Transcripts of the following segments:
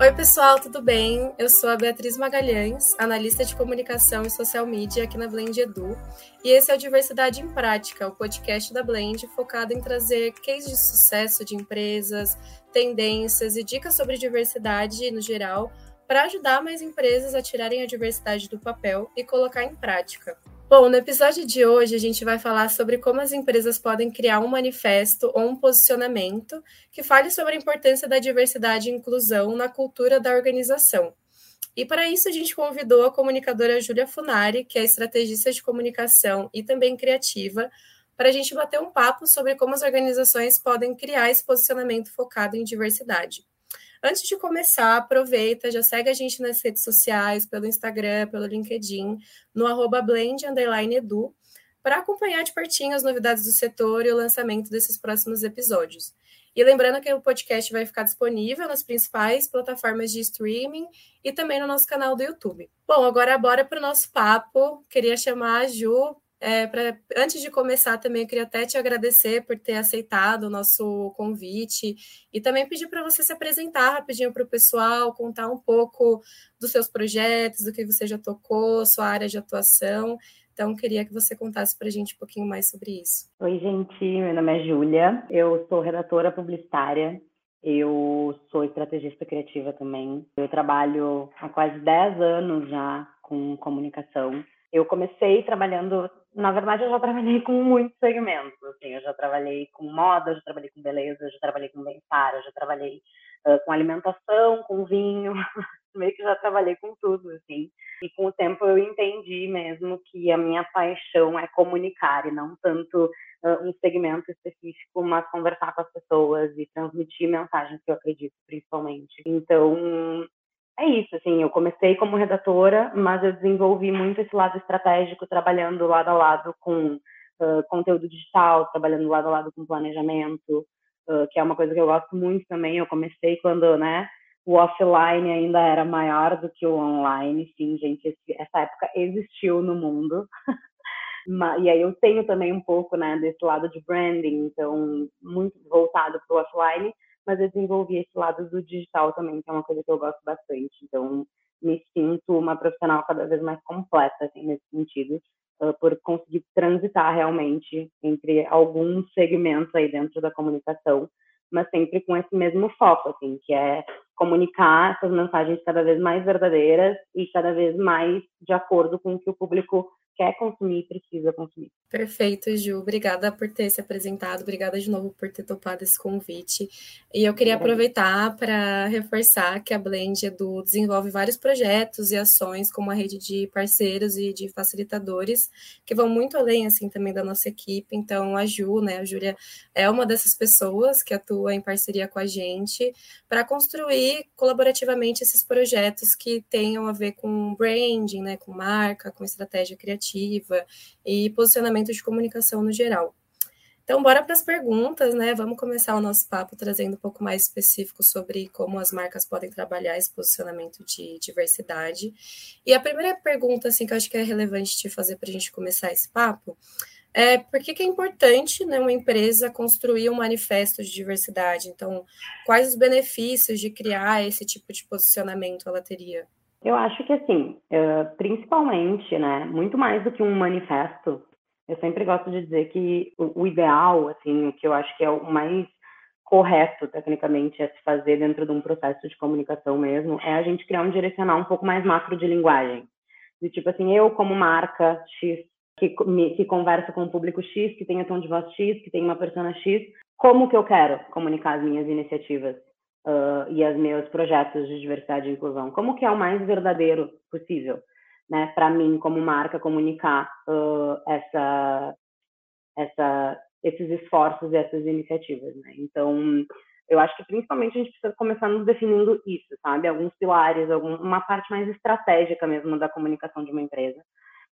Oi, pessoal, tudo bem? Eu sou a Beatriz Magalhães, analista de comunicação e social media aqui na Blend Edu, e esse é o Diversidade em Prática, o podcast da Blend focado em trazer cases de sucesso de empresas, tendências e dicas sobre diversidade no geral para ajudar mais empresas a tirarem a diversidade do papel e colocar em prática. Bom, no episódio de hoje a gente vai falar sobre como as empresas podem criar um manifesto ou um posicionamento que fale sobre a importância da diversidade e inclusão na cultura da organização. E para isso a gente convidou a comunicadora Júlia Funari, que é estrategista de comunicação e também criativa, para a gente bater um papo sobre como as organizações podem criar esse posicionamento focado em diversidade. Antes de começar, aproveita, já segue a gente nas redes sociais, pelo Instagram, pelo LinkedIn, no arroba blend, edu, para acompanhar de pertinho as novidades do setor e o lançamento desses próximos episódios. E lembrando que o podcast vai ficar disponível nas principais plataformas de streaming e também no nosso canal do YouTube. Bom, agora bora para o nosso papo. Queria chamar a Ju é, pra, antes de começar, também eu queria até te agradecer por ter aceitado o nosso convite e também pedir para você se apresentar rapidinho para o pessoal, contar um pouco dos seus projetos, do que você já tocou, sua área de atuação. Então, queria que você contasse para a gente um pouquinho mais sobre isso. Oi, gente, meu nome é Júlia, eu sou redatora publicitária, eu sou estrategista criativa também. Eu trabalho há quase 10 anos já com comunicação. Eu comecei trabalhando na verdade, eu já trabalhei com muitos segmentos. Assim, eu já trabalhei com moda, já trabalhei com beleza, já trabalhei com bem-estar, já trabalhei uh, com alimentação, com vinho, meio que já trabalhei com tudo, assim. E com o tempo eu entendi mesmo que a minha paixão é comunicar e não tanto uh, um segmento específico, mas conversar com as pessoas e transmitir mensagens que eu acredito, principalmente. Então, é isso, assim, eu comecei como redatora, mas eu desenvolvi muito esse lado estratégico, trabalhando lado a lado com uh, conteúdo digital, trabalhando lado a lado com planejamento, uh, que é uma coisa que eu gosto muito também. Eu comecei quando, né, o offline ainda era maior do que o online, sim, gente, essa época existiu no mundo. e aí eu tenho também um pouco, né, desse lado de branding, então, muito voltado para o offline, mas eu desenvolvi esse lado do digital também, que é uma coisa que eu gosto bastante. Então, me sinto uma profissional cada vez mais completa, assim, nesse sentido, uh, por conseguir transitar realmente entre alguns segmentos aí dentro da comunicação, mas sempre com esse mesmo foco, assim, que é comunicar essas mensagens cada vez mais verdadeiras e cada vez mais de acordo com o que o público quer consumir e precisa consumir. Perfeito, Ju. Obrigada por ter se apresentado, obrigada de novo por ter topado esse convite. E eu queria aproveitar para reforçar que a Blend Edu desenvolve vários projetos e ações como a rede de parceiros e de facilitadores, que vão muito além assim também da nossa equipe. Então, a Ju, né, a Júlia é uma dessas pessoas que atua em parceria com a gente para construir colaborativamente esses projetos que tenham a ver com branding, né, com marca, com estratégia criativa e posicionamento de comunicação no geral. Então, bora para as perguntas, né? Vamos começar o nosso papo trazendo um pouco mais específico sobre como as marcas podem trabalhar esse posicionamento de diversidade. E a primeira pergunta, assim, que eu acho que é relevante de fazer para a gente começar esse papo é por que, que é importante né, uma empresa construir um manifesto de diversidade? Então, quais os benefícios de criar esse tipo de posicionamento ela teria? Eu acho que assim, principalmente, né, muito mais do que um manifesto, eu sempre gosto de dizer que o ideal, assim, o que eu acho que é o mais correto, tecnicamente, a se fazer dentro de um processo de comunicação mesmo, é a gente criar um direcional um pouco mais macro de linguagem. De tipo assim, eu como marca X, que, que conversa com o público X, que tem a tom de voz X, que tem uma persona X, como que eu quero comunicar as minhas iniciativas? Uh, e os meus projetos de diversidade e inclusão? Como que é o mais verdadeiro possível, né, para mim como marca comunicar uh, essa, essa, esses esforços e essas iniciativas, né? Então, eu acho que principalmente a gente precisa começar nos definindo isso, sabe? Alguns pilares, algum, uma parte mais estratégica mesmo da comunicação de uma empresa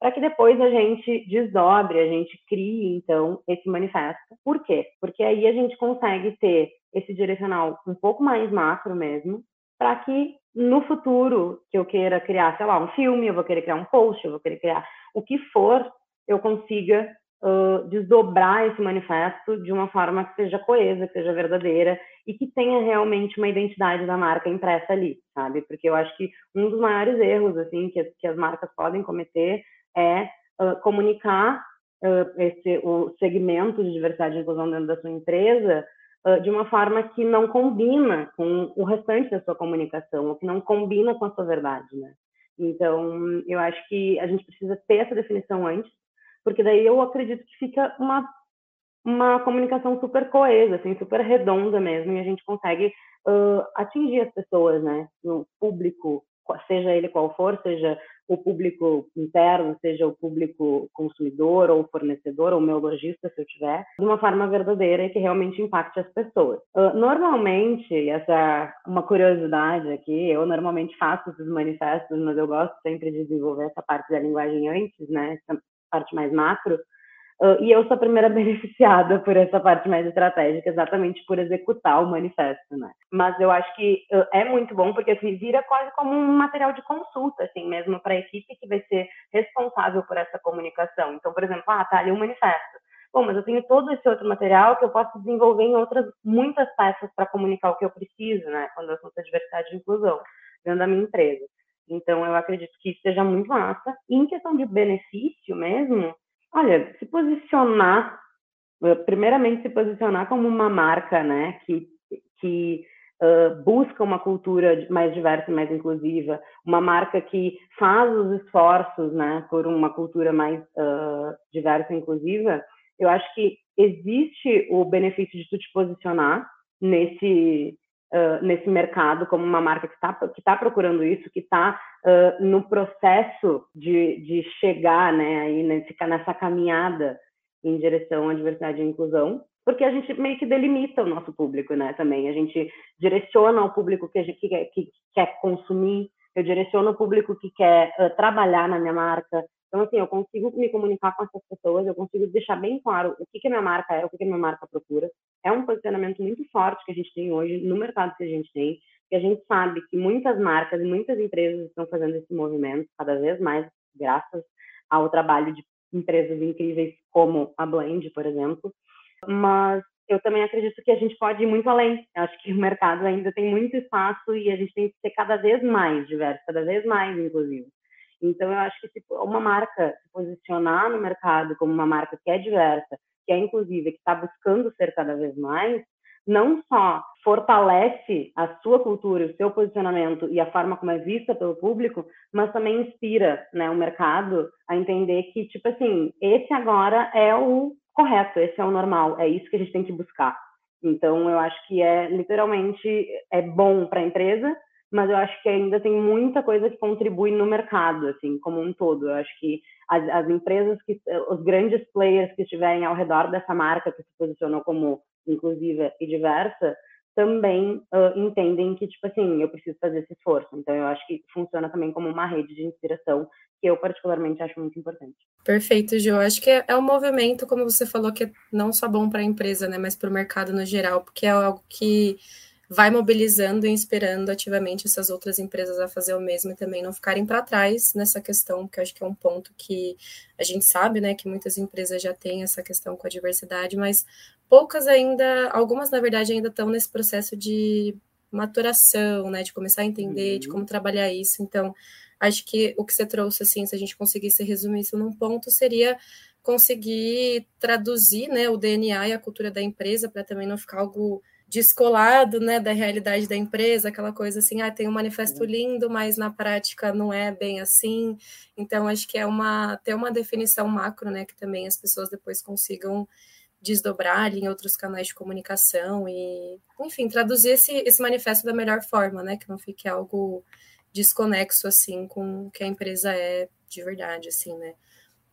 para que depois a gente desdobre, a gente crie, então, esse manifesto. Por quê? Porque aí a gente consegue ter esse direcional um pouco mais macro mesmo, para que no futuro que eu queira criar, sei lá, um filme, eu vou querer criar um post, eu vou querer criar o que for, eu consiga uh, desdobrar esse manifesto de uma forma que seja coesa, que seja verdadeira e que tenha realmente uma identidade da marca impressa ali, sabe? Porque eu acho que um dos maiores erros assim que, que as marcas podem cometer é uh, comunicar uh, esse o segmento de diversidade e inclusão dentro da sua empresa uh, de uma forma que não combina com o restante da sua comunicação, ou que não combina com a sua verdade, né? Então, eu acho que a gente precisa ter essa definição antes, porque daí eu acredito que fica uma uma comunicação super coesa, assim, super redonda mesmo, e a gente consegue uh, atingir as pessoas, né, no público, seja ele qual for, seja o público interno, seja o público consumidor ou fornecedor ou meu lojista, se eu tiver, de uma forma verdadeira e que realmente impacte as pessoas. Uh, normalmente, essa é uma curiosidade aqui, eu normalmente faço esses manifestos, mas eu gosto sempre de desenvolver essa parte da linguagem antes, né, essa parte mais macro, Uh, e eu sou a primeira beneficiada por essa parte mais estratégica, exatamente por executar o manifesto, né? Mas eu acho que uh, é muito bom porque assim, vira quase como um material de consulta, assim, mesmo para a equipe que vai ser responsável por essa comunicação. Então, por exemplo, ah, tá ali um manifesto. Bom, mas eu tenho todo esse outro material que eu posso desenvolver em outras muitas peças para comunicar o que eu preciso, né? Quando eu assunto é diversidade e inclusão dentro da minha empresa. Então, eu acredito que isso seja muito massa. E em questão de benefício mesmo, Olha, se posicionar, eh, primeiramente se posicionar como uma marca, né, que, que uh, busca uma cultura mais diversa e mais inclusiva, uma marca que faz os esforços, né, por uma cultura mais uh, diversa e inclusiva, eu acho que existe o benefício de tu te posicionar nesse nesse mercado como uma marca que está que tá procurando isso, que está uh, no processo de, de chegar né, aí nesse, nessa caminhada em direção à diversidade e inclusão, porque a gente meio que delimita o nosso público, né, também. A gente direciona o público que, gente, que, que quer consumir, eu direciono o público que quer uh, trabalhar na minha marca, então, assim, eu consigo me comunicar com essas pessoas, eu consigo deixar bem claro o que, que a minha marca é, o que, que a minha marca procura. É um posicionamento muito forte que a gente tem hoje no mercado que a gente tem, que a gente sabe que muitas marcas e muitas empresas estão fazendo esse movimento cada vez mais, graças ao trabalho de empresas incríveis como a Blend, por exemplo. Mas eu também acredito que a gente pode ir muito além. Eu acho que o mercado ainda tem muito espaço e a gente tem que ser cada vez mais diverso, cada vez mais inclusive. Então, eu acho que se uma marca se posicionar no mercado como uma marca que é diversa, que é inclusiva, que está buscando ser cada vez mais, não só fortalece a sua cultura, o seu posicionamento e a forma como é vista pelo público, mas também inspira né, o mercado a entender que, tipo assim, esse agora é o correto, esse é o normal, é isso que a gente tem que buscar. Então, eu acho que é literalmente é bom para a empresa, mas eu acho que ainda tem muita coisa que contribui no mercado, assim, como um todo. Eu acho que as, as empresas, que, os grandes players que estiverem ao redor dessa marca que se posicionou como inclusiva e diversa, também uh, entendem que, tipo assim, eu preciso fazer esse esforço. Então, eu acho que funciona também como uma rede de inspiração, que eu particularmente acho muito importante. Perfeito, Gil. Acho que é, é um movimento, como você falou, que é não só bom para a empresa, né, mas para o mercado no geral, porque é algo que vai mobilizando e inspirando ativamente essas outras empresas a fazer o mesmo e também não ficarem para trás nessa questão, que acho que é um ponto que a gente sabe, né, que muitas empresas já têm essa questão com a diversidade, mas poucas ainda, algumas na verdade ainda estão nesse processo de maturação, né, de começar a entender uhum. de como trabalhar isso. Então, acho que o que você trouxe assim, se a gente conseguisse resumir isso num ponto, seria conseguir traduzir, né, o DNA e a cultura da empresa para também não ficar algo descolado né, da realidade da empresa, aquela coisa assim, ah, tem um manifesto lindo, mas na prática não é bem assim. Então, acho que é uma ter uma definição macro, né, que também as pessoas depois consigam desdobrar ali em outros canais de comunicação e, enfim, traduzir esse, esse manifesto da melhor forma, né, que não fique algo desconexo assim com o que a empresa é de verdade, assim, né.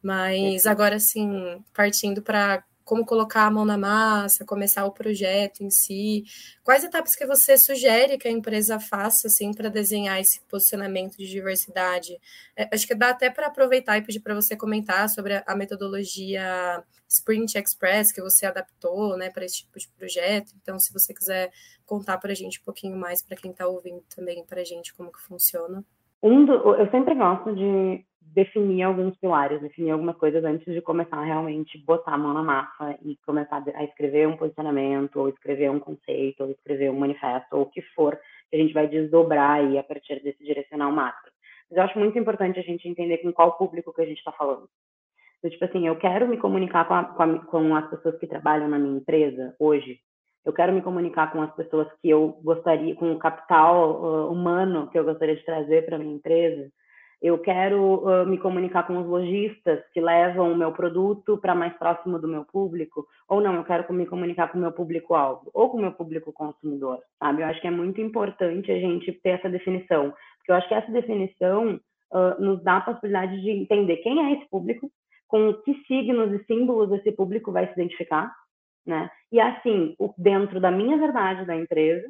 Mas agora, assim, partindo para como colocar a mão na massa, começar o projeto em si. Quais etapas que você sugere que a empresa faça assim para desenhar esse posicionamento de diversidade? É, acho que dá até para aproveitar e pedir para você comentar sobre a metodologia Sprint Express que você adaptou, né, para esse tipo de projeto. Então, se você quiser contar para a gente um pouquinho mais para quem está ouvindo também para a gente como que funciona. Um do, eu sempre gosto de definir alguns pilares, definir algumas coisas antes de começar realmente botar a mão na massa e começar a escrever um posicionamento, ou escrever um conceito, ou escrever um manifesto, ou o que for que a gente vai desdobrar aí a partir desse direcional macro. Mas eu acho muito importante a gente entender com qual público que a gente está falando. Então, tipo assim, eu quero me comunicar com, a, com, a, com as pessoas que trabalham na minha empresa hoje, eu quero me comunicar com as pessoas que eu gostaria, com o capital uh, humano que eu gostaria de trazer para minha empresa. Eu quero uh, me comunicar com os lojistas que levam o meu produto para mais próximo do meu público, ou não, eu quero me comunicar com o meu público-alvo, ou com o meu público consumidor, sabe? Eu acho que é muito importante a gente ter essa definição, porque eu acho que essa definição uh, nos dá a possibilidade de entender quem é esse público, com que signos e símbolos esse público vai se identificar, né? E assim, dentro da minha verdade da empresa,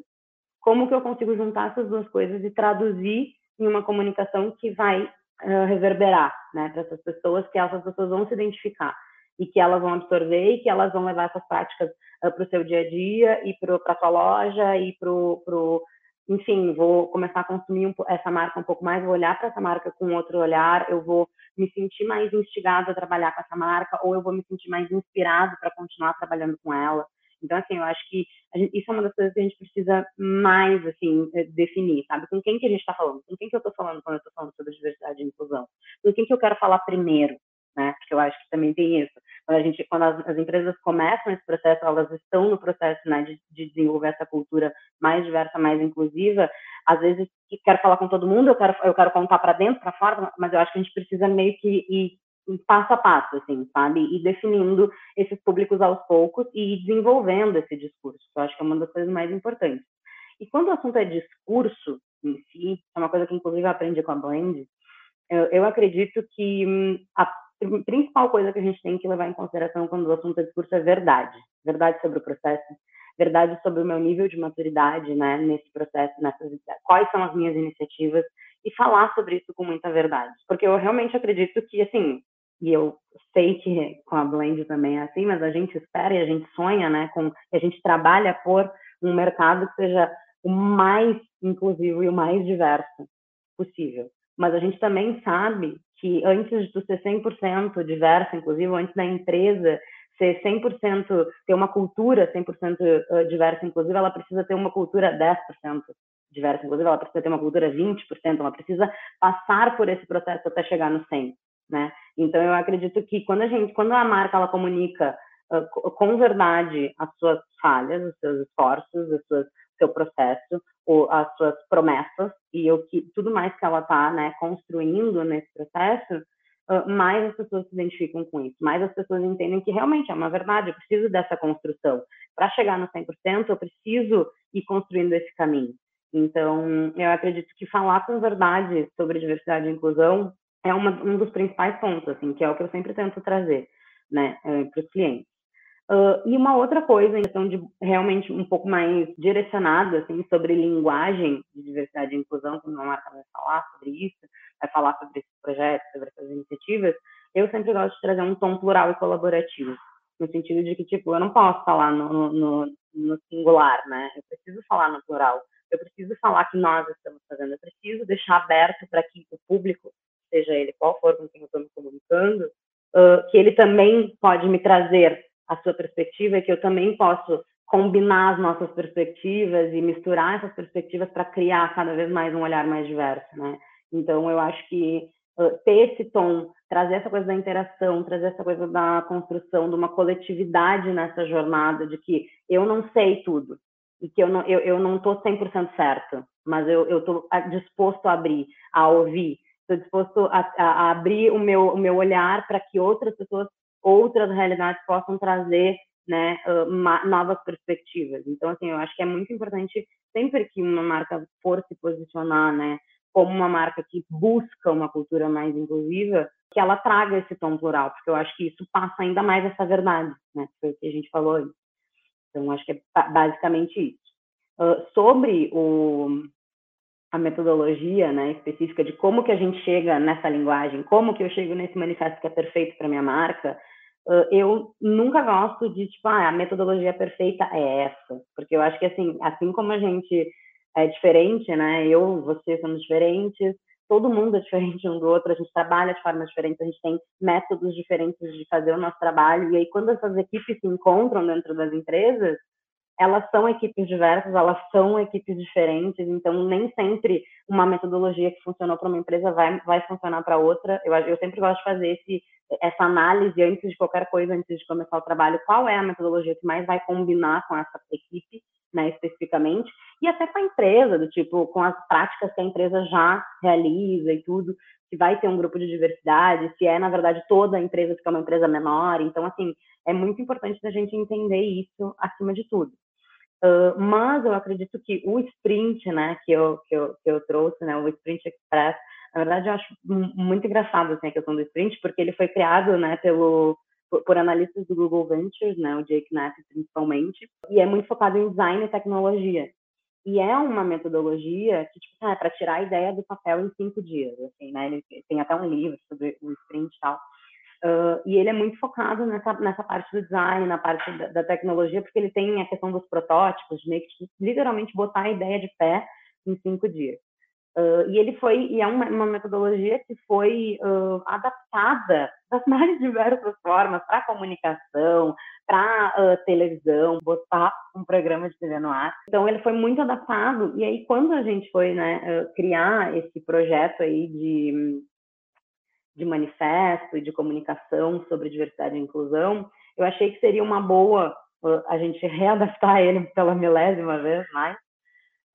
como que eu consigo juntar essas duas coisas e traduzir em uma comunicação que vai uh, reverberar, né, para essas pessoas, que essas pessoas vão se identificar e que elas vão absorver e que elas vão levar essas práticas uh, para o seu dia a dia e para a sua loja e para o enfim, vou começar a consumir um, essa marca um pouco mais, vou olhar para essa marca com outro olhar, eu vou me sentir mais instigado a trabalhar com essa marca, ou eu vou me sentir mais inspirado para continuar trabalhando com ela. Então, assim, eu acho que gente, isso é uma das coisas que a gente precisa mais, assim, eh, definir, sabe? Com quem que a gente está falando? Com quem que eu estou falando quando eu estou falando sobre diversidade e inclusão? Com quem que eu quero falar primeiro, né? Porque eu acho que também tem isso. Quando a gente, quando as, as empresas começam esse processo, elas estão no processo, né, de, de desenvolver essa cultura mais diversa, mais inclusiva. Às vezes, quero falar com todo mundo, eu quero, eu quero contar para dentro, para fora, mas eu acho que a gente precisa meio que ir passo a passo, assim, sabe? E definindo esses públicos aos poucos e desenvolvendo esse discurso. Eu acho que é uma das coisas mais importantes. E quando o assunto é discurso em si, é uma coisa que inclusive eu aprendi com a Blend, eu, eu acredito que hum, a principal coisa que a gente tem que levar em consideração quando o assunto é discurso é verdade. Verdade sobre o processo, verdade sobre o meu nível de maturidade, né, nesse processo, nessas, quais são as minhas iniciativas e falar sobre isso com muita verdade. Porque eu realmente acredito que, assim, e eu sei que com a Blend também é assim, mas a gente espera e a gente sonha, né, com a gente trabalha por um mercado que seja o mais inclusivo e o mais diverso possível. Mas a gente também sabe que antes de tu ser 100% diverso, inclusive, antes da empresa ser 100%, ter uma cultura 100% diversa, inclusive, ela precisa ter uma cultura 10% diversa, inclusive, ela precisa ter uma cultura 20%, ela precisa passar por esse processo até chegar no 100% né? Então eu acredito que quando a gente, quando a marca ela comunica uh, com verdade as suas falhas, os seus esforços, os seus seu processo, ou as suas promessas e o que tudo mais que ela está, né, construindo nesse processo, uh, mais as pessoas se identificam com isso, mais as pessoas entendem que realmente é uma verdade, eu preciso dessa construção. Para chegar no 100%, eu preciso ir construindo esse caminho. Então, eu acredito que falar com verdade sobre diversidade e inclusão é uma, um dos principais pontos, assim, que é o que eu sempre tento trazer, né, eh, para os clientes. Uh, e uma outra coisa, em questão de realmente um pouco mais direcionada, assim, sobre linguagem de diversidade e inclusão, quando a marca vai falar sobre isso, vai falar sobre esses projetos, sobre essas iniciativas, eu sempre gosto de trazer um tom plural e colaborativo, no sentido de que, tipo, eu não posso falar no, no, no singular, né, eu preciso falar no plural, eu preciso falar que nós estamos fazendo, eu preciso deixar aberto para que o público seja ele qual for com quem eu estou me comunicando, uh, que ele também pode me trazer a sua perspectiva e que eu também posso combinar as nossas perspectivas e misturar essas perspectivas para criar cada vez mais um olhar mais diverso, né? Então, eu acho que ter esse tom, trazer essa coisa da interação, trazer essa coisa da construção de uma coletividade nessa jornada, de que eu não sei tudo e que eu não eu, eu não estou 100% certo, mas eu estou disposto a abrir, a ouvir, estou disposto a, a, abrir o meu, o meu olhar para que outras pessoas, outras realidades possam trazer né, novas perspectivas. Então, assim, eu acho que é muito importante, sempre que uma marca for se posicionar, né, como uma marca que busca uma cultura mais inclusiva, que ela traga esse tom plural, porque eu acho que isso passa ainda mais essa verdade, né, foi o que a gente falou. Então, acho que é basicamente isso. Uh, sobre o, a metodologia né, específica de como que a gente chega nessa linguagem, como que eu chego nesse manifesto que é perfeito para minha marca, eu nunca gosto de, tipo, ah, a metodologia perfeita é essa, porque eu acho que, assim, assim como a gente é diferente, né, eu, você somos diferentes, todo mundo é diferente um do outro, a gente trabalha de forma diferente, a gente tem métodos diferentes de fazer o nosso trabalho, e aí quando essas equipes se encontram dentro das empresas, elas são equipes diversas, elas são equipes diferentes, então nem sempre uma metodologia que funcionou para uma empresa vai, vai funcionar para outra. Eu, eu sempre gosto de fazer esse, essa análise antes de qualquer coisa, antes de começar o trabalho, qual é a metodologia que mais vai combinar com essa equipe, né, especificamente, e até com a empresa, do tipo, com as práticas que a empresa já realiza e tudo, se vai ter um grupo de diversidade, se é, na verdade, toda a empresa que é uma empresa menor. Então, assim, é muito importante a gente entender isso acima de tudo. Uh, mas eu acredito que o sprint, né, que eu, que eu, que eu trouxe, né, o Sprint Express, na verdade eu acho muito engraçado assim, a questão do sprint, porque ele foi criado, né, pelo, por, por analistas do Google Ventures, né, o Jake Knapp principalmente, e é muito focado em design e tecnologia. E é uma metodologia que, tipo, é para tirar a ideia do papel em cinco dias, assim, né, ele tem até um livro sobre o sprint e tal, Uh, e ele é muito focado nessa, nessa parte do design, na parte da, da, tecnologia, porque ele tem a questão dos protótipos, de meio que literalmente botar a ideia de pé em cinco dias. Uh, e ele foi, e é uma, uma metodologia que foi uh, adaptada das mais diversas formas para comunicação, para televisão, botar um programa de TV no ar. Então ele foi muito adaptado. E aí quando a gente foi né, criar esse projeto aí de de manifesto e de comunicação sobre diversidade e inclusão, eu achei que seria uma boa uh, a gente readaptar ele pela milésima vez mais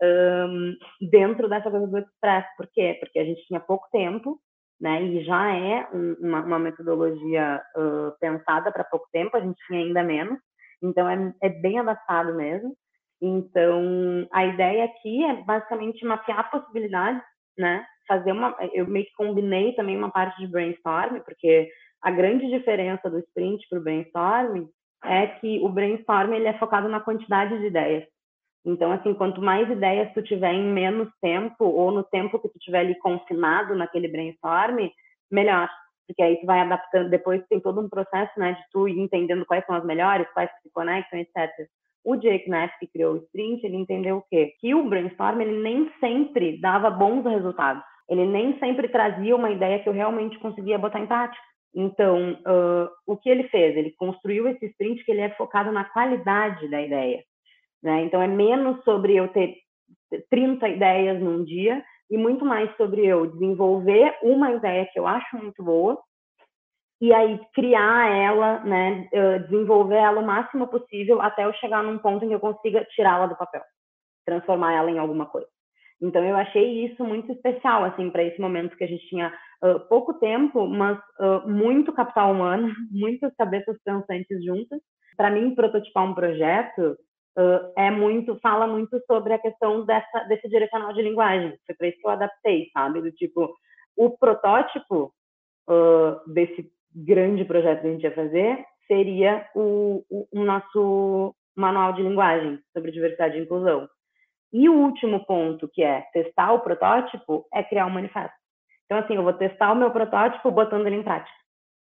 um, dentro dessa coisa do Express. Por quê? Porque a gente tinha pouco tempo, né? E já é um, uma, uma, metodologia uh, pensada para pouco tempo, a gente tinha ainda menos, então é, é bem adaptado mesmo. Então, a ideia aqui é basicamente mapear possibilidades, né? Fazer uma. Eu meio que combinei também uma parte de brainstorm, porque a grande diferença do sprint para o brainstorm é que o brainstorm ele é focado na quantidade de ideias. Então, assim, quanto mais ideias tu tiver em menos tempo, ou no tempo que tu tiver ali confinado naquele brainstorm, melhor. Porque aí tu vai adaptando, depois tem todo um processo, né, de tu ir entendendo quais são as melhores, quais se conectam, etc. O Jake Nath, que criou o Sprint, ele entendeu o quê? Que o brainstorm, ele nem sempre dava bons resultados ele nem sempre trazia uma ideia que eu realmente conseguia botar em prática. Então, uh, o que ele fez? Ele construiu esse sprint que ele é focado na qualidade da ideia. Né? Então, é menos sobre eu ter 30 ideias num dia e muito mais sobre eu desenvolver uma ideia que eu acho muito boa e aí criar ela, né, desenvolver ela o máximo possível até eu chegar num ponto em que eu consiga tirá-la do papel, transformar ela em alguma coisa. Então eu achei isso muito especial assim para esse momento que a gente tinha uh, pouco tempo, mas uh, muito capital humano, muitas cabeças pensantes juntas. Para mim prototipar um projeto uh, é muito fala muito sobre a questão dessa desse direcional de linguagem. Foi para isso que eu adaptei, sabe? Do tipo o protótipo desse grande projeto que a gente ia fazer seria o, o, o nosso manual de linguagem sobre diversidade e inclusão. E o último ponto, que é testar o protótipo, é criar um manifesto. Então, assim, eu vou testar o meu protótipo botando ele em prática,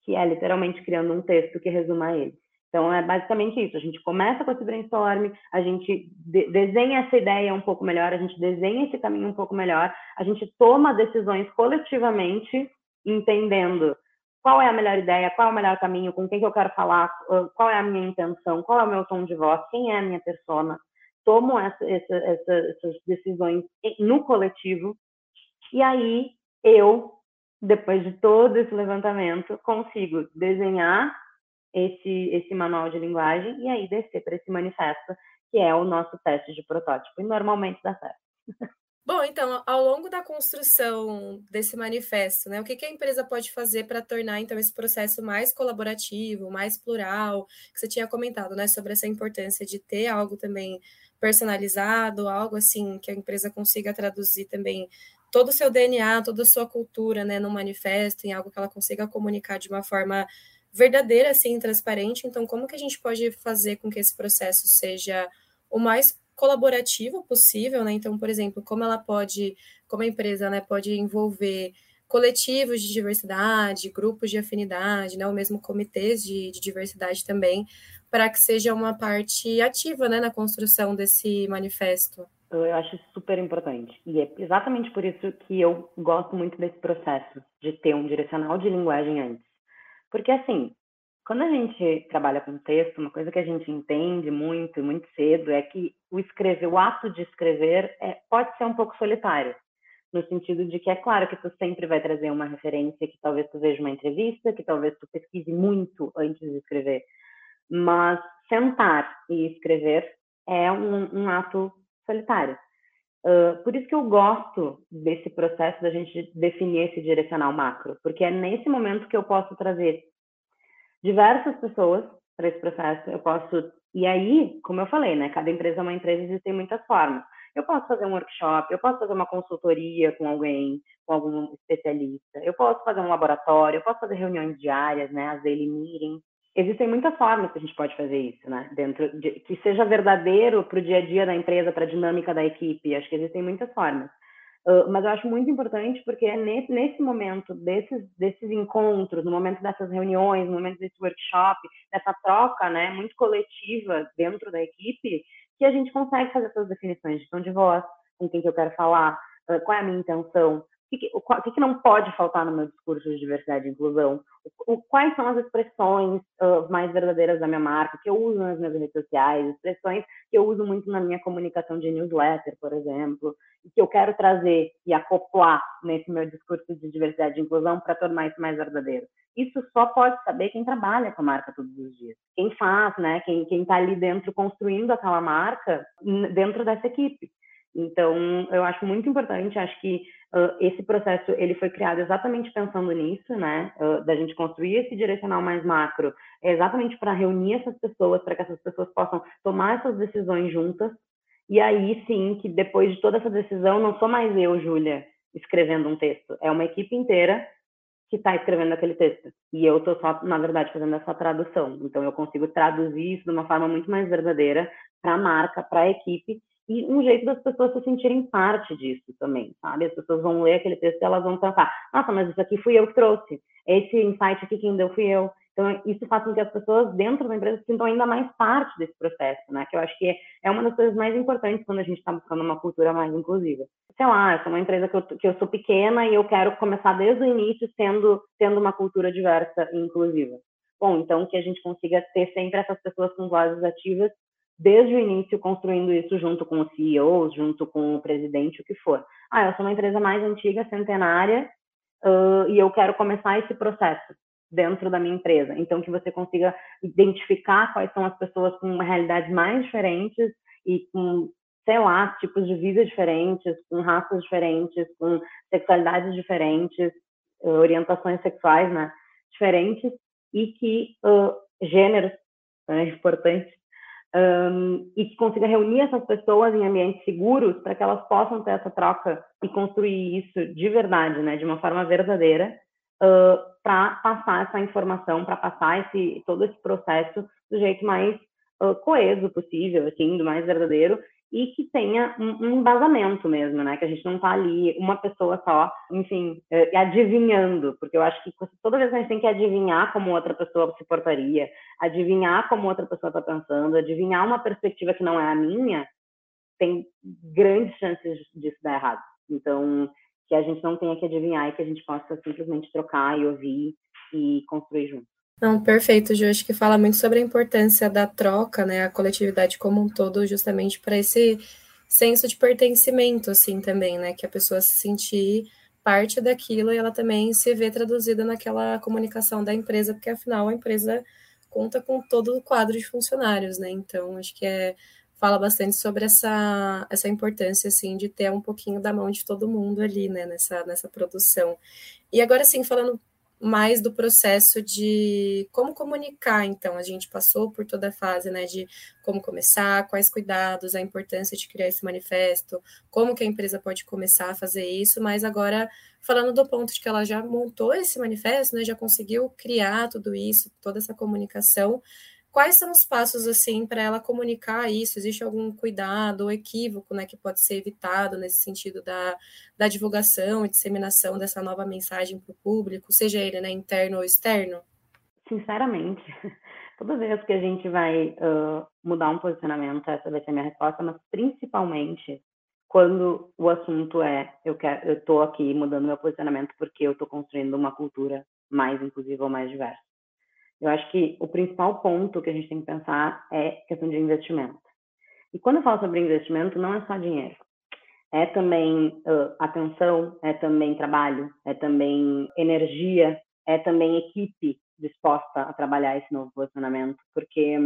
que é literalmente criando um texto que resuma ele. Então, é basicamente isso. A gente começa com esse brainstorm, a gente de desenha essa ideia um pouco melhor, a gente desenha esse caminho um pouco melhor, a gente toma decisões coletivamente, entendendo qual é a melhor ideia, qual é o melhor caminho, com quem que eu quero falar, qual é a minha intenção, qual é o meu tom de voz, quem é a minha persona tomam essa, essa, essa, essas decisões no coletivo, e aí eu, depois de todo esse levantamento, consigo desenhar esse, esse manual de linguagem e aí descer para esse manifesto, que é o nosso teste de protótipo, e normalmente dá certo. Bom, então, ao longo da construção desse manifesto, né, o que, que a empresa pode fazer para tornar então esse processo mais colaborativo, mais plural, que você tinha comentado, né, sobre essa importância de ter algo também personalizado, algo assim que a empresa consiga traduzir também todo o seu DNA, toda a sua cultura, né, no manifesto, em algo que ela consiga comunicar de uma forma verdadeira, assim, transparente. Então, como que a gente pode fazer com que esse processo seja o mais colaborativo possível, né? Então, por exemplo, como ela pode, como a empresa, né, pode envolver coletivos de diversidade, grupos de afinidade, né, ou mesmo comitês de, de diversidade também, para que seja uma parte ativa né, na construção desse manifesto. Eu acho super importante. E é exatamente por isso que eu gosto muito desse processo de ter um direcional de linguagem antes. Porque, assim, quando a gente trabalha com texto, uma coisa que a gente entende muito, muito cedo, é que o escrever, o ato de escrever, é, pode ser um pouco solitário no sentido de que é claro que tu sempre vai trazer uma referência que talvez tu veja uma entrevista, que talvez tu pesquise muito antes de escrever, mas sentar e escrever é um, um ato solitário. Uh, por isso que eu gosto desse processo da gente definir esse direcional macro, porque é nesse momento que eu posso trazer diversas pessoas para esse processo. Eu posso e aí, como eu falei, né? Cada empresa é uma empresa e existem muitas formas. Eu posso fazer um workshop, eu posso fazer uma consultoria com alguém, com algum especialista, eu posso fazer um laboratório, eu posso fazer reuniões diárias, né, as daily meetings. Existem muitas formas que a gente pode fazer isso, né, dentro de, que seja verdadeiro para o dia a dia da empresa, para a dinâmica da equipe. Acho que existem muitas formas. Uh, mas eu acho muito importante porque é nesse, nesse momento desses, desses encontros, no momento dessas reuniões, no momento desse workshop, dessa troca, né, muito coletiva dentro da equipe, que a gente consegue fazer essas definições de tom de voz, com quem que eu quero falar, qual é a minha intenção, o que, o que, não pode faltar no meu discurso de diversidade e inclusão, o, quais são as expressões uh, mais verdadeiras da minha marca, que eu uso nas minhas redes sociais, expressões que eu uso muito na minha comunicação de newsletter, por exemplo, e que eu quero trazer e acoplar nesse meu discurso de diversidade e inclusão para tornar isso mais verdadeiro. Isso só pode saber quem trabalha com a marca todos os dias. Quem faz, né? Quem está ali dentro construindo aquela marca dentro dessa equipe. Então, eu acho muito importante, acho que uh, esse processo ele foi criado exatamente pensando nisso, né, uh, da gente construir esse direcional mais macro, é exatamente para reunir essas pessoas, para que essas pessoas possam tomar essas decisões juntas, e aí sim, que depois de toda essa decisão, não sou mais eu, Júlia, escrevendo um texto, é uma equipe inteira que está escrevendo aquele texto. E eu estou só, na verdade, fazendo essa tradução. Então, eu consigo traduzir isso de uma forma muito mais verdadeira para a marca, para a equipe, e um jeito das pessoas se sentirem parte disso também, sabe? As pessoas vão ler aquele texto e elas vão pensar, nossa, mas isso aqui fui eu que trouxe, esse insight aqui quem deu fui eu. Então, isso faz com que as pessoas dentro da empresa se sintam ainda mais parte desse processo, né? Que eu acho que é uma das coisas mais importantes quando a gente está buscando uma cultura mais inclusiva. Sei lá, eu sou uma empresa que eu, que eu sou pequena e eu quero começar desde o início sendo, tendo uma cultura diversa e inclusiva. Bom, então que a gente consiga ter sempre essas pessoas com vozes ativas desde o início construindo isso junto com o CEO, junto com o presidente, o que for. Ah, eu sou uma empresa mais antiga, centenária, uh, e eu quero começar esse processo dentro da minha empresa. Então, que você consiga identificar quais são as pessoas com realidades mais diferentes e com, sei lá, tipos de vida diferentes, com raças diferentes, com sexualidades diferentes, uh, orientações sexuais, né, diferentes, e que uh, gêneros, é importante, um, e que consiga reunir essas pessoas em ambientes seguros para que elas possam ter essa troca e construir isso de verdade, né, de uma forma verdadeira, uh, para passar essa informação, para passar esse todo esse processo do jeito mais uh, coeso possível, assim, do mais verdadeiro e que tenha um, um embasamento mesmo, né? Que a gente não tá ali uma pessoa só, enfim, é, adivinhando, porque eu acho que toda vez que a gente tem que adivinhar como outra pessoa se portaria, adivinhar como outra pessoa está pensando, adivinhar uma perspectiva que não é a minha, tem grandes chances disso dar errado. Então, que a gente não tenha que adivinhar e que a gente possa simplesmente trocar e ouvir e construir junto. Não, perfeito, Ju. Acho que fala muito sobre a importância da troca, né? A coletividade como um todo, justamente para esse senso de pertencimento, assim, também, né? Que a pessoa se sentir parte daquilo e ela também se vê traduzida naquela comunicação da empresa, porque afinal a empresa conta com todo o quadro de funcionários, né? Então, acho que é fala bastante sobre essa, essa importância, assim, de ter um pouquinho da mão de todo mundo ali, né, nessa, nessa produção. E agora, sim, falando mais do processo de como comunicar. Então, a gente passou por toda a fase, né, de como começar, quais cuidados, a importância de criar esse manifesto, como que a empresa pode começar a fazer isso, mas agora falando do ponto de que ela já montou esse manifesto, né, já conseguiu criar tudo isso, toda essa comunicação, Quais são os passos assim para ela comunicar isso? Existe algum cuidado ou equívoco né, que pode ser evitado nesse sentido da, da divulgação e disseminação dessa nova mensagem para o público, seja ele né, interno ou externo? Sinceramente, toda vez que a gente vai uh, mudar um posicionamento, essa vai ser a minha resposta, mas principalmente quando o assunto é eu quero, eu estou aqui mudando meu posicionamento porque eu estou construindo uma cultura mais inclusiva ou mais diversa. Eu acho que o principal ponto que a gente tem que pensar é questão de investimento. E quando eu falo sobre investimento, não é só dinheiro. É também uh, atenção, é também trabalho, é também energia, é também equipe disposta a trabalhar esse novo posicionamento, porque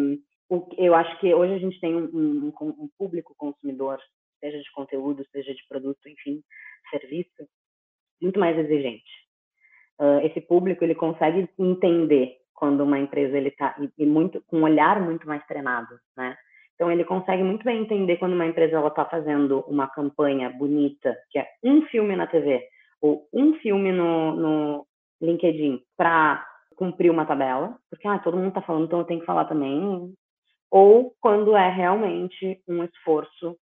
um, eu acho que hoje a gente tem um, um, um público consumidor, seja de conteúdo, seja de produto, enfim, serviço, muito mais exigente. Uh, esse público ele consegue entender quando uma empresa ele está e, muito com um olhar muito mais treinado, né? Então ele consegue muito bem entender quando uma empresa ela está fazendo uma campanha bonita, que é um filme na TV ou um filme no, no LinkedIn para cumprir uma tabela, porque ah, todo mundo está falando, então eu tenho que falar também. Ou quando é realmente um esforço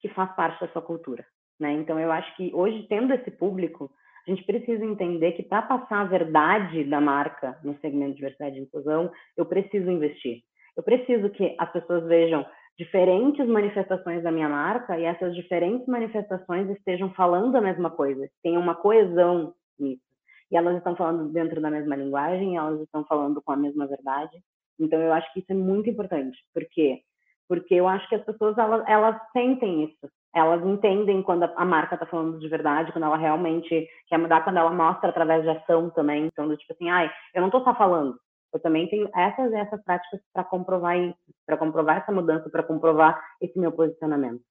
que faz parte da sua cultura, né? Então eu acho que hoje tendo esse público, a gente precisa entender que para passar a verdade da marca no segmento de diversidade e inclusão, eu preciso investir. Eu preciso que as pessoas vejam diferentes manifestações da minha marca e essas diferentes manifestações estejam falando a mesma coisa, tenham uma coesão nisso. E elas estão falando dentro da mesma linguagem, elas estão falando com a mesma verdade. Então eu acho que isso é muito importante. Por quê? Porque eu acho que as pessoas elas, elas sentem isso. Elas entendem quando a marca está falando de verdade, quando ela realmente quer mudar, quando ela mostra através de ação também. Então, do tipo assim, ai, eu não estou só falando, eu também tenho essas e essas práticas para comprovar isso, para comprovar essa mudança, para comprovar esse meu posicionamento.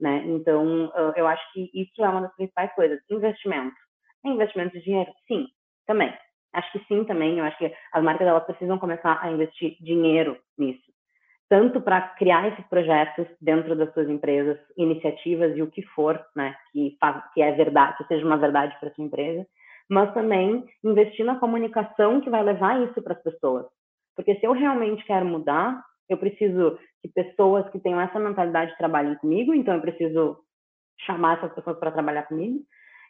Né? Então, eu acho que isso é uma das principais coisas. Investimento. É investimento de dinheiro? Sim, também. Acho que sim também. Eu acho que as marcas elas precisam começar a investir dinheiro nisso. Tanto para criar esses projetos dentro das suas empresas, iniciativas e o que for, né, que, faz, que é verdade, que seja uma verdade para sua empresa, mas também investir na comunicação que vai levar isso para as pessoas. Porque se eu realmente quero mudar, eu preciso que pessoas que tenham essa mentalidade trabalhem comigo, então eu preciso chamar essas pessoas para trabalhar comigo.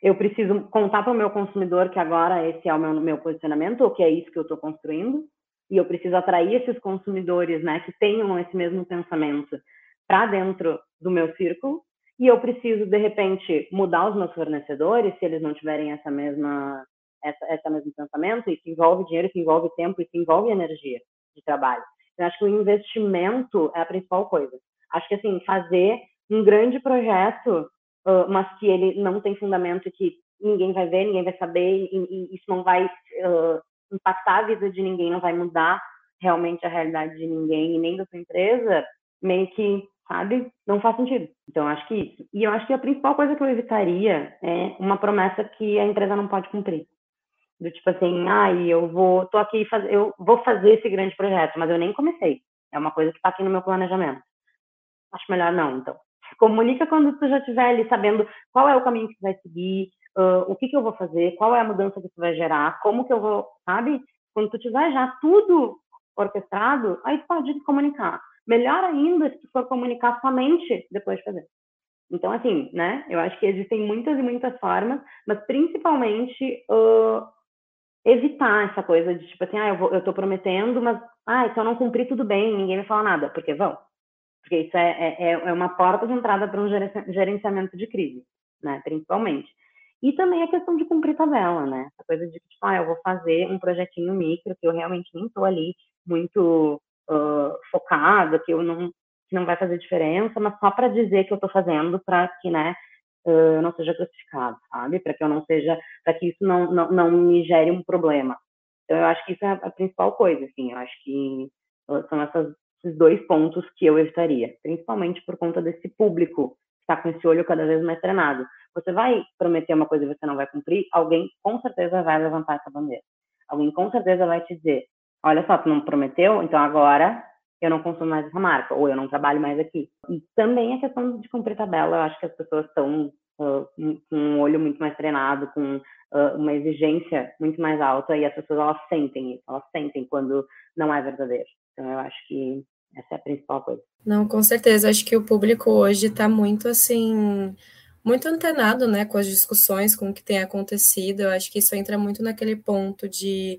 Eu preciso contar para o meu consumidor que agora esse é o meu, meu posicionamento, ou que é isso que eu estou construindo. E eu preciso atrair esses consumidores, né, que tenham esse mesmo pensamento para dentro do meu círculo e eu preciso de repente mudar os meus fornecedores se eles não tiverem essa mesma essa, essa mesmo pensamento e que envolve dinheiro, que envolve tempo e que envolve energia de trabalho. Eu acho que o investimento é a principal coisa. Acho que assim fazer um grande projeto, uh, mas que ele não tem fundamento que ninguém vai ver, ninguém vai saber e, e isso não vai uh, impactar a vida de ninguém, não vai mudar realmente a realidade de ninguém e nem da sua empresa, meio que sabe? Não faz sentido. Então, acho que isso. E eu acho que a principal coisa que eu evitaria é uma promessa que a empresa não pode cumprir. Do tipo assim, ah, eu vou, tô aqui, faz, eu vou fazer esse grande projeto, mas eu nem comecei. É uma coisa que está aqui no meu planejamento. Acho melhor não, então. Comunica quando tu já estiver ali sabendo qual é o caminho que tu vai seguir, uh, o que que eu vou fazer, qual é a mudança que tu vai gerar, como que eu vou, sabe? Quando tu tiver já tudo orquestrado, aí tu pode comunicar. Melhor ainda se for comunicar somente depois de fazer. Então, assim, né? Eu acho que existem muitas e muitas formas, mas principalmente uh, evitar essa coisa de tipo assim, ah, eu, vou, eu tô prometendo, mas ah, se eu não cumprir tudo bem, ninguém vai falar nada, porque vão. Porque isso é, é, é uma porta de entrada para um gerenciamento de crise, né? Principalmente. E também a questão de cumprir tabela, né? Essa coisa de tipo, ah, eu vou fazer um projetinho micro que eu realmente nem estou ali muito uh, focada, que eu não que não vai fazer diferença, mas só para dizer que eu estou fazendo para que, né, uh, não seja crucificado, sabe? Para que eu não seja, para que isso não, não, não me gere um problema. Então eu acho que isso é a principal coisa, assim. Eu acho que são essas, esses dois pontos que eu evitaria, principalmente por conta desse público está com esse olho cada vez mais treinado. Você vai prometer uma coisa e você não vai cumprir, alguém com certeza vai levantar essa bandeira. Alguém com certeza vai te dizer, olha só, tu não prometeu, então agora eu não consumo mais essa marca, ou eu não trabalho mais aqui. E também a questão de cumprir tabela, eu acho que as pessoas estão uh, com um olho muito mais treinado, com uh, uma exigência muito mais alta, e as pessoas elas sentem isso, elas sentem quando não é verdadeiro. Então eu acho que essa é a principal coisa. Não, com certeza. Acho que o público hoje está muito assim muito antenado, né, com as discussões, com o que tem acontecido. Eu acho que isso entra muito naquele ponto de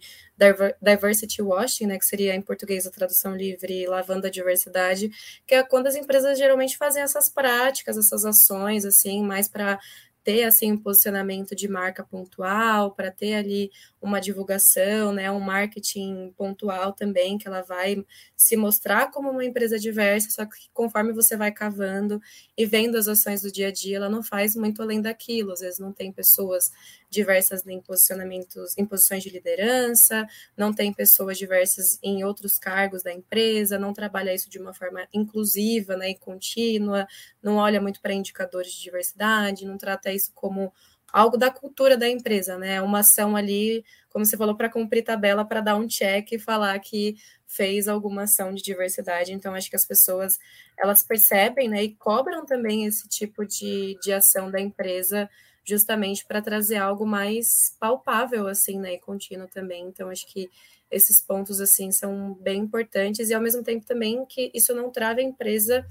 diversity washing, né, que seria em português a tradução livre, lavando a diversidade, que é quando as empresas geralmente fazem essas práticas, essas ações, assim, mais para ter assim um posicionamento de marca pontual, para ter ali uma divulgação, né, um marketing pontual também, que ela vai se mostrar como uma empresa diversa, só que conforme você vai cavando e vendo as ações do dia a dia, ela não faz muito além daquilo, às vezes não tem pessoas diversas em posicionamentos, em posições de liderança, não tem pessoas diversas em outros cargos da empresa, não trabalha isso de uma forma inclusiva né, e contínua, não olha muito para indicadores de diversidade, não trata isso como algo da cultura da empresa, né? Uma ação ali, como você falou, para cumprir tabela, para dar um check e falar que fez alguma ação de diversidade. Então, acho que as pessoas elas percebem né, e cobram também esse tipo de, de ação da empresa justamente para trazer algo mais palpável, assim, né, e contínuo também. Então, acho que esses pontos, assim, são bem importantes e, ao mesmo tempo, também que isso não trava a empresa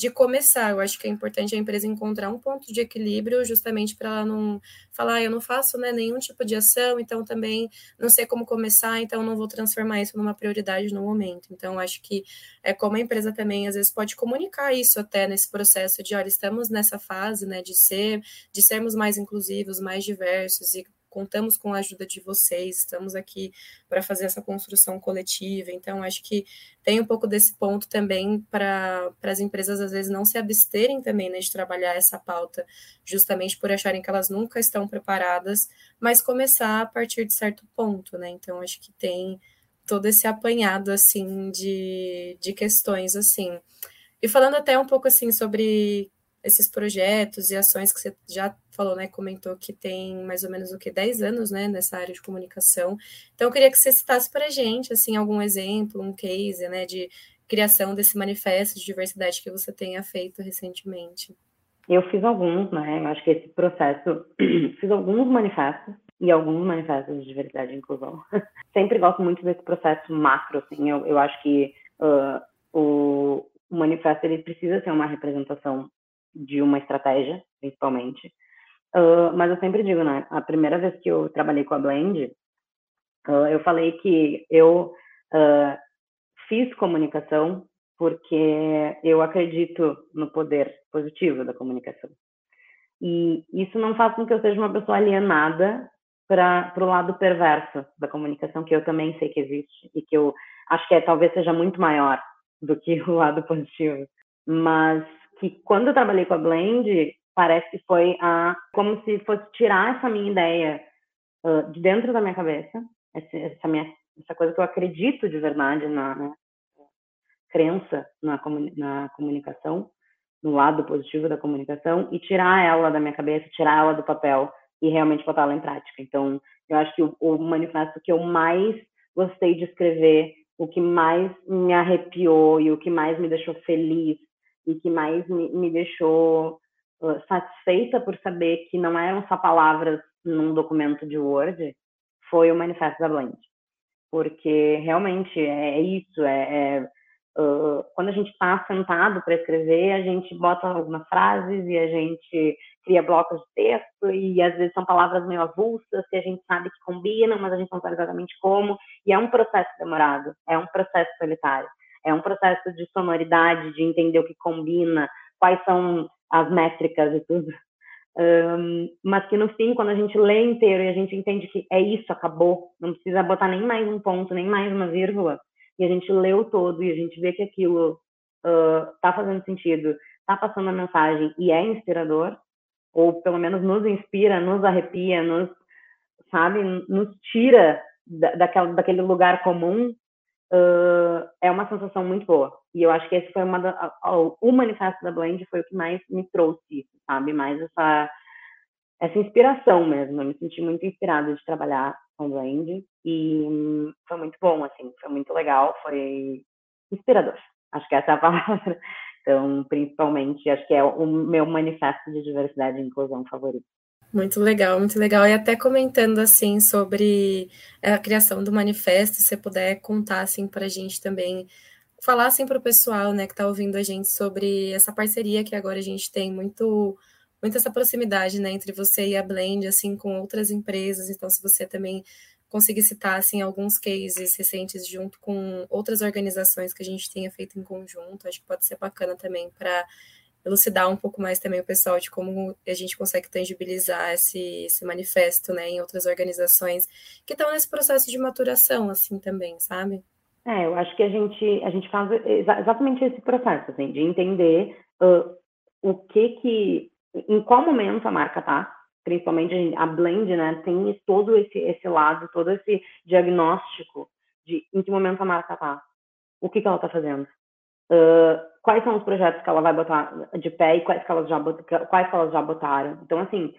de começar. Eu acho que é importante a empresa encontrar um ponto de equilíbrio, justamente para ela não falar, ah, eu não faço né, nenhum tipo de ação, então também não sei como começar, então não vou transformar isso numa prioridade no momento. Então, acho que é como a empresa também às vezes pode comunicar isso até nesse processo de, olha, estamos nessa fase né, de ser, de sermos mais inclusivos, mais diversos e contamos com a ajuda de vocês, estamos aqui para fazer essa construção coletiva. Então, acho que tem um pouco desse ponto também para as empresas, às vezes, não se absterem também né, de trabalhar essa pauta, justamente por acharem que elas nunca estão preparadas, mas começar a partir de certo ponto, né? Então, acho que tem todo esse apanhado, assim, de, de questões, assim. E falando até um pouco, assim, sobre esses projetos e ações que você já falou, né, comentou que tem mais ou menos o que 10 anos, né, nessa área de comunicação. Então eu queria que você citasse para a gente assim algum exemplo, um case, né, de criação desse manifesto de diversidade que você tenha feito recentemente. Eu fiz alguns, né? Eu acho que esse processo, fiz alguns manifestos e alguns manifestos de diversidade e inclusão. Sempre gosto muito desse processo macro, assim. Eu, eu acho que uh, o, manifesto ele precisa ser uma representação de uma estratégia, principalmente. Uh, mas eu sempre digo, né? A primeira vez que eu trabalhei com a Blend, uh, eu falei que eu uh, fiz comunicação porque eu acredito no poder positivo da comunicação. E isso não faz com que eu seja uma pessoa alienada para o lado perverso da comunicação, que eu também sei que existe e que eu acho que é, talvez seja muito maior do que o lado positivo. Mas que quando eu trabalhei com a Blend, parece que foi a como se fosse tirar essa minha ideia uh, de dentro da minha cabeça, essa, essa, minha essa coisa que eu acredito de verdade na, na crença na, na comunicação, no lado positivo da comunicação e tirar ela da minha cabeça, tirar ela do papel e realmente botar ela em prática. Então, eu acho que o, o manifesto que eu mais gostei de escrever, o que mais me arrepiou e o que mais me deixou feliz e que mais me, me deixou satisfeita por saber que não eram só palavras num documento de Word, foi o Manifesto da Blend. Porque realmente é, é isso, é, é uh, quando a gente está sentado para escrever, a gente bota algumas frases e a gente cria blocos de texto e às vezes são palavras meio avulsas que a gente sabe que combinam, mas a gente não sabe exatamente como. E é um processo demorado, é um processo solitário. É um processo de sonoridade, de entender o que combina, quais são as métricas e tudo. Um, mas que no fim, quando a gente lê inteiro e a gente entende que é isso, acabou, não precisa botar nem mais um ponto, nem mais uma vírgula, e a gente leu todo e a gente vê que aquilo está uh, fazendo sentido, está passando a mensagem e é inspirador, ou pelo menos nos inspira, nos arrepia, nos, sabe, nos tira da, daquela, daquele lugar comum uh, é uma sensação muito boa. E eu acho que esse foi uma da, o manifesto da Blend foi o que mais me trouxe sabe? Mais essa essa inspiração mesmo. Eu me senti muito inspirada de trabalhar com Blend e hum, foi muito bom, assim, foi muito legal, foi inspirador. Acho que essa é a palavra. Então, principalmente, acho que é o meu manifesto de diversidade e inclusão favorito. Muito legal, muito legal. E até comentando assim sobre a criação do manifesto, se você puder contar assim para a gente também, falar assim para o pessoal, né, que está ouvindo a gente sobre essa parceria que agora a gente tem muito muito essa proximidade, né, entre você e a Blend, assim, com outras empresas. Então, se você também conseguir citar, assim, alguns cases recentes junto com outras organizações que a gente tenha feito em conjunto, acho que pode ser bacana também para elucidar um pouco mais também o pessoal de como a gente consegue tangibilizar esse, esse manifesto, né, em outras organizações que estão nesse processo de maturação, assim, também, sabe? É, eu acho que a gente, a gente faz exatamente esse processo, assim, de entender uh, o que que, em qual momento a marca tá, principalmente a Blend, né, tem todo esse, esse lado, todo esse diagnóstico de em que momento a marca tá, o que que ela tá fazendo, uh, quais são os projetos que ela vai botar de pé e quais que elas já, quais que elas já botaram. Então, assim,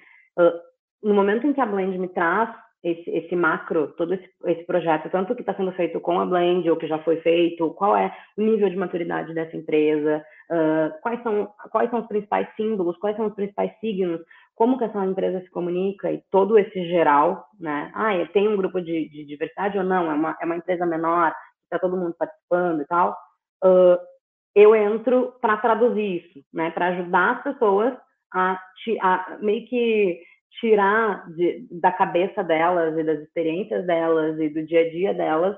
no momento em que a Blend me traz esse, esse macro, todo esse, esse projeto, tanto que está sendo feito com a Blend ou que já foi feito, qual é o nível de maturidade dessa empresa, uh, quais, são, quais são os principais símbolos, quais são os principais signos, como que essa empresa se comunica e todo esse geral, né? Ah, tem um grupo de, de diversidade ou não? É uma, é uma empresa menor, está todo mundo participando e tal. Uh, eu entro para traduzir isso, né? Para ajudar as pessoas a, a meio que tirar de, da cabeça delas e das experiências delas e do dia a dia delas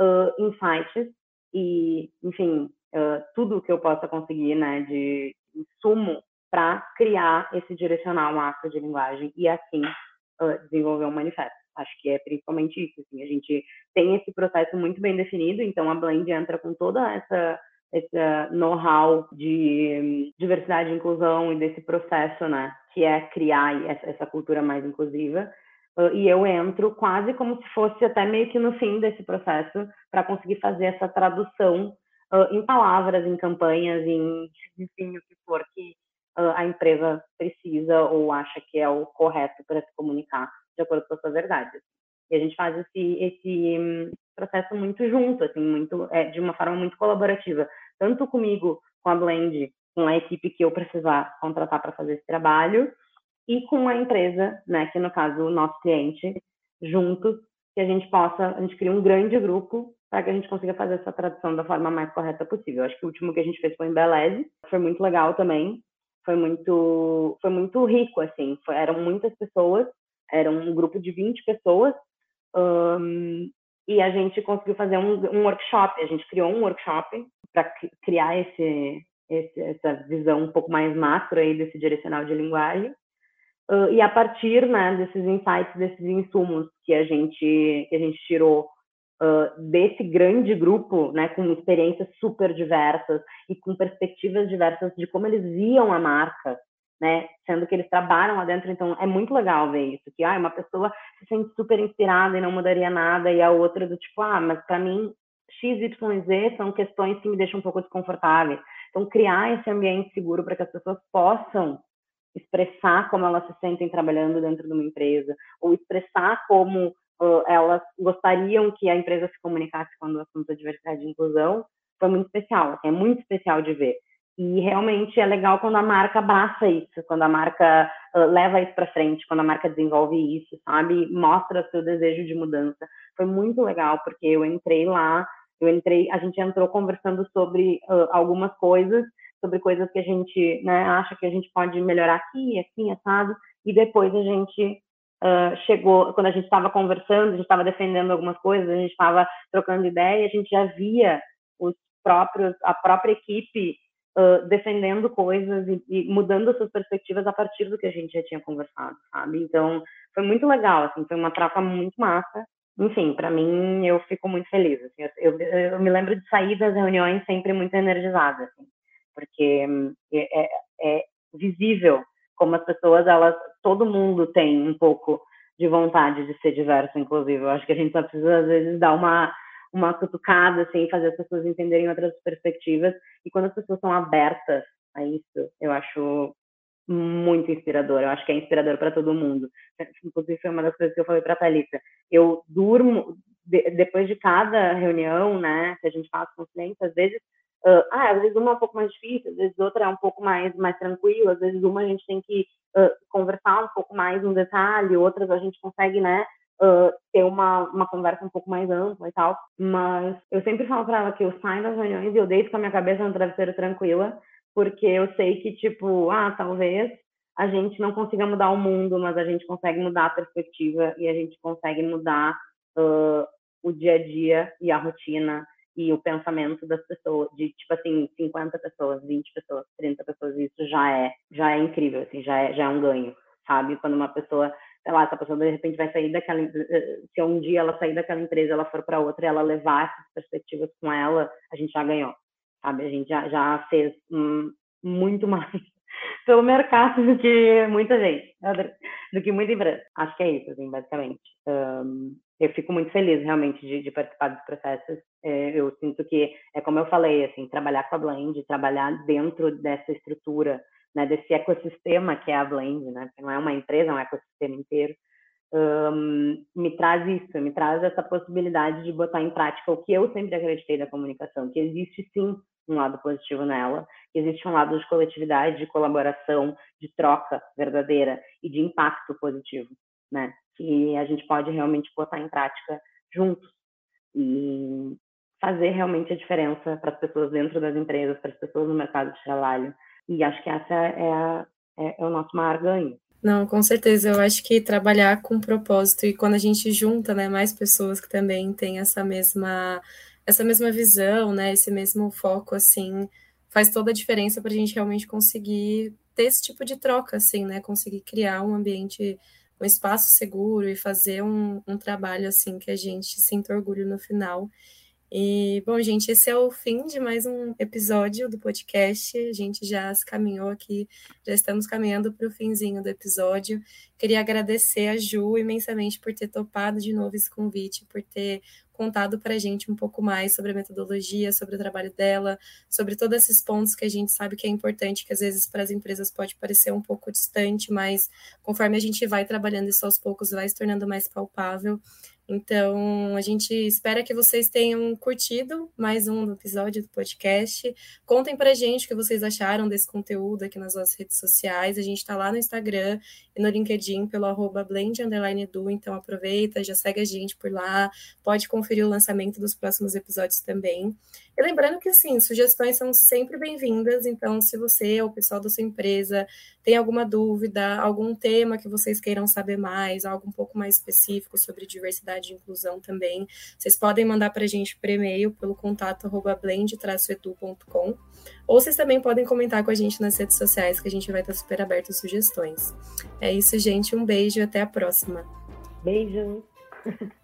uh, insights e, enfim, uh, tudo que eu possa conseguir, né, de insumo para criar esse direcional macro de linguagem e assim uh, desenvolver um manifesto. Acho que é principalmente isso. Assim, a gente tem esse processo muito bem definido, então a Blend entra com toda essa esse know-how de diversidade e inclusão e desse processo, né, que é criar essa cultura mais inclusiva. E eu entro quase como se fosse até meio que no fim desse processo para conseguir fazer essa tradução em palavras, em campanhas, em enfim, o que for que a empresa precisa ou acha que é o correto para se comunicar de acordo com a sua verdade. E a gente faz esse, esse hum, processo muito junto, assim, muito, é, de uma forma muito colaborativa tanto comigo, com a Blend, com a equipe que eu precisar contratar para fazer esse trabalho, e com a empresa, né, que no caso o nosso cliente, juntos, que a gente possa, a gente cria um grande grupo para que a gente consiga fazer essa tradução da forma mais correta possível. Acho que o último que a gente fez foi em Beleze, foi muito legal também, foi muito, foi muito rico, assim, foi, eram muitas pessoas, era um grupo de 20 pessoas, um, e a gente conseguiu fazer um, um workshop, a gente criou um workshop para criar esse, esse, essa visão um pouco mais macro aí desse direcional de linguagem. Uh, e a partir né, desses insights, desses insumos que a gente, que a gente tirou uh, desse grande grupo, né, com experiências super diversas e com perspectivas diversas de como eles viam a marca, né, sendo que eles trabalham lá dentro, então é muito legal ver isso, que ah, uma pessoa se sente super inspirada e não mudaria nada, e a outra do tipo, ah, mas para mim X, Y, Z são questões que me deixam um pouco desconfortáveis. Então, criar esse ambiente seguro para que as pessoas possam expressar como elas se sentem trabalhando dentro de uma empresa, ou expressar como uh, elas gostariam que a empresa se comunicasse quando o assunto é diversidade e inclusão, foi muito especial. Assim, é muito especial de ver. E realmente é legal quando a marca abraça isso, quando a marca uh, leva isso para frente, quando a marca desenvolve isso, sabe? Mostra seu desejo de mudança. Foi muito legal, porque eu entrei lá eu entrei, a gente entrou conversando sobre uh, algumas coisas, sobre coisas que a gente né, acha que a gente pode melhorar aqui, assim, assado, e depois a gente uh, chegou, quando a gente estava conversando, a gente estava defendendo algumas coisas, a gente estava trocando ideia, a gente já via os próprios, a própria equipe uh, defendendo coisas e, e, mudando suas perspectivas a partir do que a gente já tinha conversado, sabe? Então, foi muito legal, assim, foi uma troca muito massa enfim, para mim eu fico muito feliz. Assim, eu, eu, me lembro de sair das reuniões sempre muito energizada, assim, porque é, é, é, visível como as pessoas, elas, todo mundo tem um pouco de vontade de ser diverso, inclusive. Eu acho que a gente só precisa às vezes dar uma uma cutucada, assim, fazer as pessoas entenderem outras perspectivas. E quando as pessoas são abertas a isso, eu acho muito inspirador. Eu acho que é inspirador para todo mundo. Inclusive, foi uma das coisas que eu falei para a Thalita. Eu durmo, de, depois de cada reunião, né, que a gente faz com os clientes, às vezes, uh, ah, às vezes uma é um pouco mais difícil, às vezes outra é um pouco mais, mais tranquila, às vezes uma a gente tem que uh, conversar um pouco mais no detalhe, outras a gente consegue, né, Uh, ter uma, uma conversa um pouco mais ampla e tal. Mas eu sempre falo para ela que eu saio das reuniões e eu deito com a minha cabeça no travesseiro tranquila, porque eu sei que, tipo, ah, talvez a gente não consiga mudar o mundo, mas a gente consegue mudar a perspectiva e a gente consegue mudar uh, o dia a dia e a rotina e o pensamento das pessoas, de tipo assim, 50 pessoas, 20 pessoas, 30 pessoas, isso já é, já é incrível, assim, já é, já é um ganho, sabe? Quando uma pessoa, lá, essa pessoa de repente vai sair daquela, eh, se um dia ela sair daquela empresa, ela for para outra e ela levar essas perspectivas com ela, a gente já ganhou, sabe? A gente já, já fez hum, muito mais pelo mercado do que muita gente, do que muita empresa. Acho que é isso, assim, basicamente. Um, eu fico muito feliz realmente de, de participar dos processos. É, eu sinto que é como eu falei, assim, trabalhar com a Blend, trabalhar dentro dessa estrutura, né, desse ecossistema que é a Blend, né, porque não é uma empresa, é um ecossistema inteiro. Um, me traz isso, me traz essa possibilidade de botar em prática o que eu sempre acreditei da comunicação, que existe sim um lado positivo nela, que existe um lado de coletividade, de colaboração, de troca verdadeira e de impacto positivo, né? Que a gente pode realmente botar em prática juntos e fazer realmente a diferença para as pessoas dentro das empresas, para as pessoas no mercado de trabalho. E acho que essa é, a, é, é o nosso maior ganho. Não, com certeza. Eu acho que trabalhar com propósito e quando a gente junta, né, mais pessoas que também têm essa mesma essa mesma visão, né, esse mesmo foco, assim, faz toda a diferença para a gente realmente conseguir ter esse tipo de troca, assim, né, conseguir criar um ambiente, um espaço seguro e fazer um, um trabalho, assim, que a gente sinta orgulho no final. E, bom, gente, esse é o fim de mais um episódio do podcast. A gente já se caminhou aqui, já estamos caminhando para o finzinho do episódio. Queria agradecer a Ju imensamente por ter topado de novo esse convite, por ter contado para a gente um pouco mais sobre a metodologia, sobre o trabalho dela, sobre todos esses pontos que a gente sabe que é importante, que às vezes para as empresas pode parecer um pouco distante, mas conforme a gente vai trabalhando isso aos poucos, vai se tornando mais palpável. Então, a gente espera que vocês tenham curtido mais um episódio do podcast. Contem pra gente o que vocês acharam desse conteúdo aqui nas nossas redes sociais. A gente está lá no Instagram e no LinkedIn pelo arroba então aproveita, já segue a gente por lá, pode conferir o lançamento dos próximos episódios também. E lembrando que, assim, sugestões são sempre bem-vindas, então, se você ou o pessoal da sua empresa tem alguma dúvida, algum tema que vocês queiram saber mais, algo um pouco mais específico sobre diversidade e inclusão também, vocês podem mandar para a gente por e-mail pelo contato blend-edu.com, ou vocês também podem comentar com a gente nas redes sociais, que a gente vai estar super aberto a sugestões. É isso, gente, um beijo e até a próxima. Beijo!